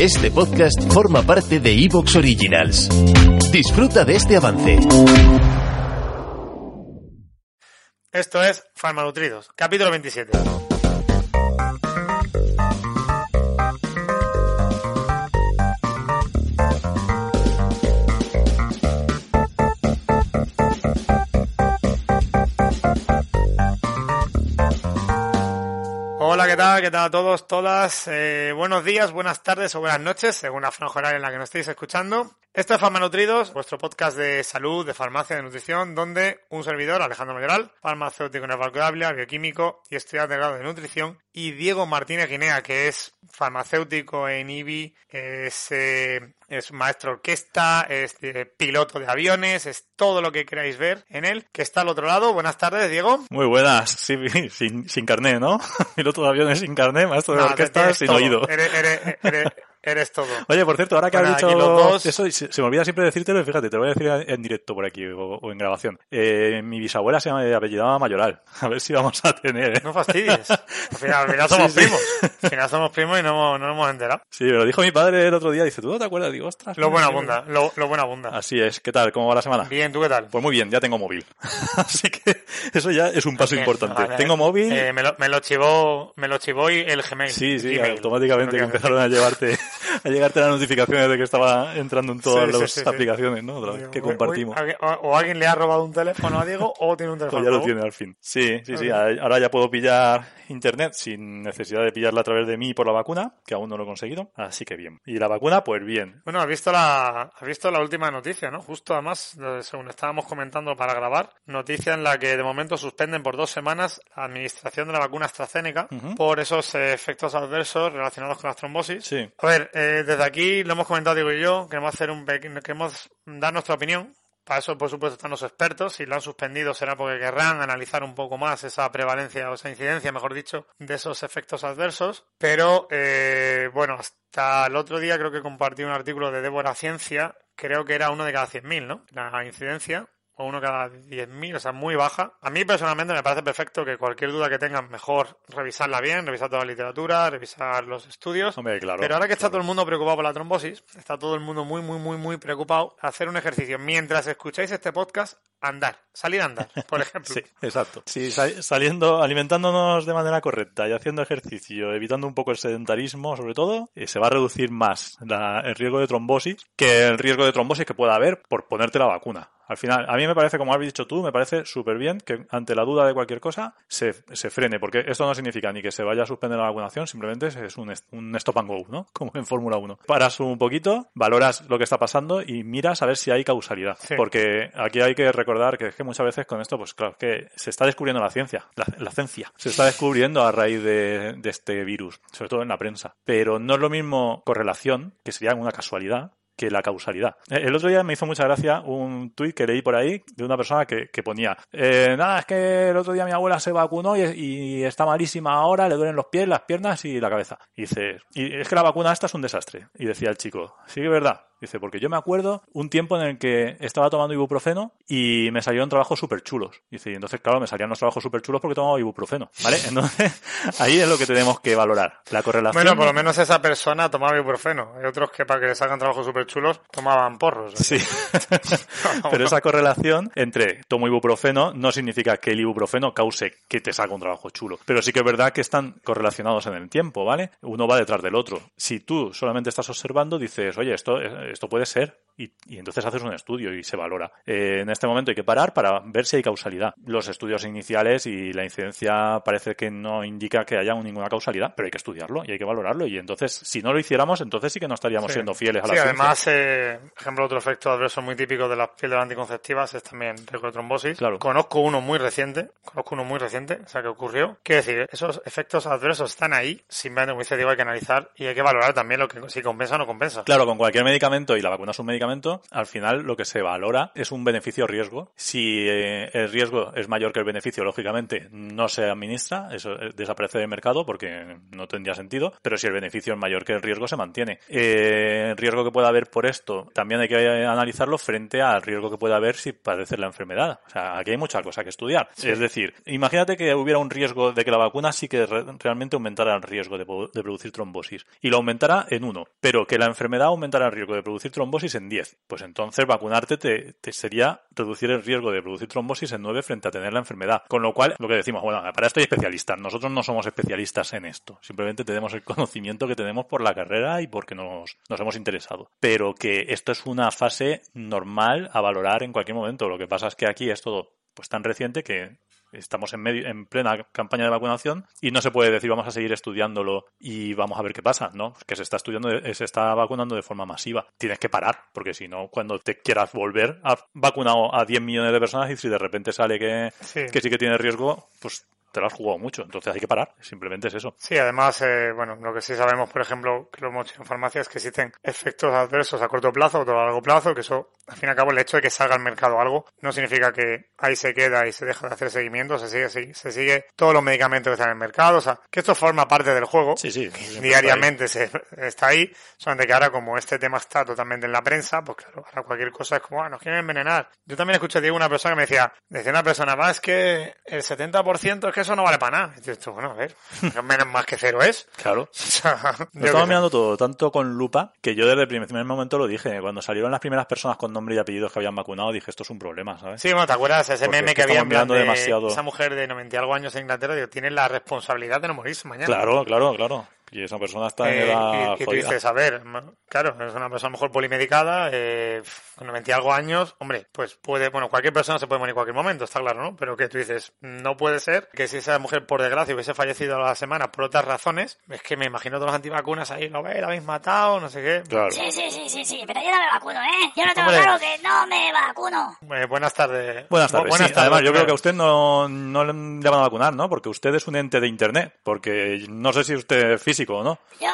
Este podcast forma parte de Evox Originals. Disfruta de este avance. Esto es Farmanutridos, capítulo 27. ¿Qué tal? ¿Qué tal a todos, todas? Eh, buenos días, buenas tardes o buenas noches, según la franja horaria en la que nos estéis escuchando. Esto es Farmanutridos, vuestro podcast de salud, de farmacia, de nutrición, donde un servidor, Alejandro Mayoral, farmacéutico neovalcuable, bioquímico y estudiante de grado de nutrición, y Diego Martínez Guinea, que es farmacéutico en IBI, es, eh, es maestro orquesta, es eh, piloto de aviones, es todo lo que queráis ver en él, que está al otro lado. Buenas tardes, Diego. Muy buenas, sí, sin, sin carné, ¿no? Piloto de aviones sin carné, maestro de No, orquesta eres sin todo. oído. Eres, eres- eres- eres todo. Oye, por cierto, ahora que Bueno, has dicho los dos- eso, se, se me olvida siempre decírtelo, y fíjate, te lo voy a decir en directo por aquí o, o en grabación. Eh, mi bisabuela se llama, apellidaba Mayoral. A ver si vamos a tener, ¿eh? No fastidies. Al final, al final somos Sí, sí. primos. Al final somos primos y no, nos hemos enterado. Sí, me lo dijo mi padre el otro día. Dice, ¿tú no te acuerdas? Digo, ostras. Lo buena abunda, lo, lo buena abunda. Así es. ¿Qué tal? ¿Cómo va la semana? Bien, ¿tú qué tal? Pues muy bien, ya tengo móvil. Así que eso ya es un paso importante. vale. Tengo móvil. Eh, me, lo, me lo chivó, me lo chivó y el Gmail. Sí, sí, Gmail. automáticamente que- empezaron a llevarte, a llegarte las notificaciones de que estaba entrando en todas Sí, las sí, sí. aplicaciones, ¿no? Otra vez, que compartimos. o, o alguien le ha robado un teléfono a Diego o tiene un Pues teléfono. ya lo tiene al fin. Sí, sí, sí. Ahora ya puedo pillar internet sin necesidad de pillarla a través de mí por la vacuna, que aún no lo he conseguido. Así que bien. Y la vacuna, pues bien. Bueno, has visto la, has visto la última noticia, ¿no? Justo además, eh, según estábamos comentando para grabar, noticia en la que de momento suspenden por dos semanas la administración de la vacuna AstraZeneca por esos eh, efectos adversos relacionados con las trombosis. Sí. A ver, eh, desde aquí lo hemos comentado Diego y yo, queremos hacer un queremos dar nuestra opinión. Para eso, por supuesto, están los expertos. Si lo han suspendido será porque querrán analizar un poco más esa prevalencia o esa incidencia, mejor dicho, de esos efectos adversos. Pero, eh, bueno, hasta el otro día creo que compartí un artículo de Débora Ciencia. Creo que era uno de cada 100.000, ¿no? La incidencia. O uno cada 10.000, o sea, muy baja. A mí personalmente me parece perfecto que cualquier duda que tengan, mejor revisarla bien, revisar toda la literatura, revisar los estudios. Hombre, claro. Pero ahora que está claro. todo el mundo preocupado por la trombosis, está todo el mundo muy, muy, muy, muy preocupado, hacer un ejercicio. Mientras escucháis este podcast, andar. Salir a andar, por ejemplo. Sí, exacto. Sí, sa- saliendo, alimentándonos de manera correcta y haciendo ejercicio, evitando un poco el sedentarismo, sobre todo, eh, se va a reducir más la- el riesgo de trombosis que el riesgo de trombosis que pueda haber por ponerte la vacuna. Al final, a mí me parece, como has dicho tú, me parece súper bien que ante la duda de cualquier cosa se, se frene, porque esto no significa ni que se vaya a suspender la vacunación, simplemente es un, un stop and go, ¿no? Como en Fórmula 1. Paras un poquito, valoras lo que está pasando y miras a ver si hay causalidad. Sí. Porque aquí hay que recordar que es que muchas veces con esto, pues claro, que se está descubriendo la ciencia, la, ciencia. Se está descubriendo a raíz de, este virus, sobre todo en la prensa. Pero no es lo mismo correlación, que sería una casualidad, que la causalidad. Eh, El otro día me hizo mucha gracia un tuit que leí por ahí de una persona que, ponía, eh, nada, es que el otro día mi abuela se vacunó y, y está malísima ahora, le duelen los pies, las piernas y la cabeza. Y dice, y es que la vacuna esta es un desastre. Y decía el chico, sí que es verdad. Dice, porque yo me acuerdo un tiempo en el que estaba tomando ibuprofeno y me salieron trabajos súper chulos. Dice, y entonces, claro, me salían los trabajos súper chulos porque tomaba ibuprofeno, ¿vale? Entonces, ahí es lo que tenemos que valorar. La correlación. Bueno, por lo menos esa persona tomaba ibuprofeno. Hay otros que para que les hagan trabajos súper chulos tomaban porros. Sí. Pero esa correlación entre tomo ibuprofeno no significa que el ibuprofeno cause que te salga un trabajo chulo. Pero sí que es verdad que están correlacionados en el tiempo, ¿vale? Uno va detrás del otro. Si tú solamente estás observando, dices, oye, esto, esto puede ser. Y, y entonces haces un estudio y se valora. Eh, en este momento hay que parar para ver si hay causalidad. Los estudios iniciales y la incidencia parece que no indica que haya ninguna causalidad, pero hay que estudiarlo y hay que valorarlo. Y entonces, si no lo hiciéramos, entonces sí que no estaríamos Sí. siendo fieles a la Sí, ciencia. además, eh, por ejemplo, otro efecto adverso muy típico de las píldoras anticonceptivas es también riesgo de trombosis. Claro. Conozco uno muy reciente, conozco uno muy reciente, o sea, que ocurrió. Quiero decir, esos efectos adversos están ahí, simplemente, como dice Diego, hay que analizar y hay que valorar también lo que si compensa o no compensa. Claro, con cualquier medicamento y la vacuna es un medicamento, al final lo que se valora es un beneficio-riesgo. Si eh, el riesgo es mayor que el beneficio, lógicamente no se administra, eso eh, desaparece del mercado porque no tendría sentido, pero si el beneficio es mayor que el riesgo, se mantiene. Eh, el riesgo que pueda haber por esto también hay que analizarlo frente al riesgo que pueda haber si padeces la enfermedad. O sea, aquí hay mucha cosa que estudiar. Es decir, imagínate que hubiera un riesgo de que la vacuna sí que re- realmente aumentara el riesgo de producir trombosis y lo aumentara en uno, pero que la enfermedad aumentara el riesgo de producir trombosis en 10. Pues entonces vacunarte te, te sería reducir el riesgo de producir trombosis en 9 frente a tener la enfermedad. Con lo cual, lo que decimos, bueno, para esto hay especialistas. Nosotros no somos especialistas en esto. Simplemente tenemos el conocimiento que tenemos por la carrera y porque nos, nos hemos interesado. Pero que esto es una fase normal a valorar en cualquier momento. Lo que pasa es que aquí es todo pues tan reciente que estamos en medio en plena campaña de vacunación y no se puede decir vamos a seguir estudiándolo y vamos a ver qué pasa, ¿no? Que se está estudiando, de- se está vacunando de forma masiva. Tienes que parar, porque si no, cuando te quieras volver, has vacunado a 10 millones de personas y si de repente sale que Sí. que sí que tiene riesgo, pues te lo has jugado mucho. Entonces hay que parar, simplemente es eso. Sí, además, eh, bueno, lo que sí sabemos, por ejemplo, que lo hemos hecho en farmacia, es que existen efectos adversos a corto plazo o a largo plazo, que eso, al fin y al cabo, el hecho de que salga al mercado algo no significa que ahí se queda y se deja de hacer seguimiento, se sigue, se, se sigue todos los medicamentos que están en el mercado, o sea, que esto forma parte del juego. Sí, sí. que diariamente se, está ahí, solamente que ahora como este tema está totalmente en la prensa, pues claro, ahora cualquier cosa es como, ah, nos quieren envenenar. Yo también escuché, Diego, una persona que me decía, decía una persona, más que el 70% es que eso no vale para nada. Y dices tú, bueno, a ver, menos más que cero es. Claro. O sea, Lo sé. mirando todo, tanto con lupa, que yo desde el primer momento lo dije. Cuando salieron las primeras personas con nombre y apellidos que habían vacunado, dije, esto es un problema, ¿sabes? Sí, bueno, ¿te acuerdas ese Porque meme que había mirando de demasiado. esa mujer de 90 y algo años en Inglaterra? Digo, tiene la responsabilidad de no morirse mañana. Claro, claro, claro. Y esa persona está en Eh, edad y, y tú dices, a ver, claro, es una persona a lo mejor polimedicada, eh, con 90 y algo años, hombre, pues puede, bueno, cualquier persona se puede morir en cualquier momento, está claro, ¿no? Pero que tú dices, no puede ser que si esa mujer, por desgracia, hubiese fallecido a la semana por otras razones, es que me imagino todos los antivacunas ahí, lo ve, la habéis matado, no sé qué. Claro. Sí, sí, sí, sí, sí, pero yo no me vacuno, ¿eh? Yo no tengo Hombre. claro que no vacuno. Eh, buenas tardes. Buenas tardes. Bu- Sí, además, yo creo que a usted no, no le van a vacunar, ¿no? Porque usted es un ente de Internet. Porque no sé si usted es físico o no. Yo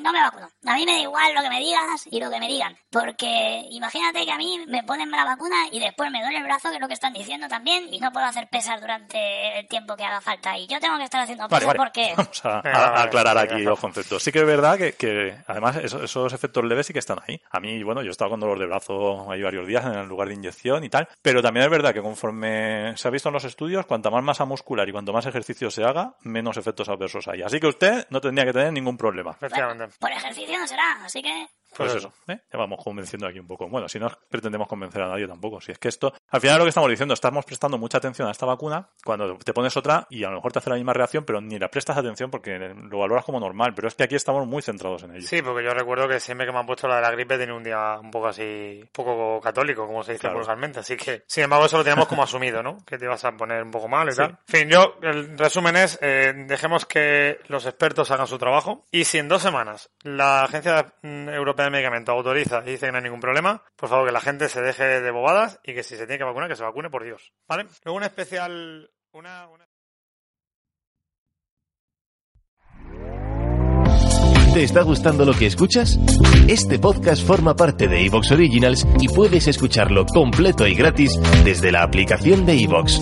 no me vacuno. A mí me da igual lo que me digas y lo que me digan. Porque imagínate que a mí me ponen la vacuna y después me duele el brazo, que es lo que están diciendo también, y no puedo hacer pesas durante el tiempo que haga falta. Y yo tengo que estar haciendo pesas vale. porque... Vamos a, aclarar aquí los conceptos. Sí que es verdad que, que además, esos, esos efectos leves sí que están ahí. A mí, bueno, yo he estado con dolor de brazo ahí varios días en el lugar de inyección y tal. Pero también es verdad que conforme se ha visto en los estudios, cuanta más masa muscular y cuanto más ejercicio se haga, menos efectos adversos hay. Así que usted no tendría que tener ningún problema. Efectivamente. Por ejercicio no será, así que... Pues Pues eso, ¿eh? ya vamos convenciendo aquí un poco. Bueno, si no pretendemos convencer a nadie tampoco. Si es que esto, al final lo que estamos diciendo, estamos prestando mucha atención a esta vacuna cuando te pones otra y a lo mejor te hace la misma reacción, pero ni la prestas atención porque lo valoras como normal. Pero es que aquí estamos muy centrados en ello. Sí, porque yo recuerdo que siempre que me han puesto la de la gripe tenía un día un poco así, un poco católico, como se dice Claro. vulgarmente. Así que, sin embargo, eso lo tenemos como asumido, ¿no? Que te ibas a poner un poco mal y Sí. tal. En fin, yo, el resumen es, eh, dejemos que los expertos hagan su trabajo. Y si en dos semanas la Agencia mm, Europea de Medicamentos autoriza y dice que no hay ningún problema, por favor que la gente se deje de bobadas y que si se tiene que vacunar, que se vacune, por Dios. ¿Vale? Luego un especial, una... una... ¿Te está gustando lo que escuchas? Este podcast forma parte de Evox Originals y puedes escucharlo completo y gratis desde la aplicación de Evox.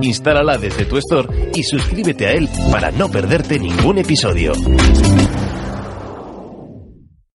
Instálala desde tu store y suscríbete a él para no perderte ningún episodio.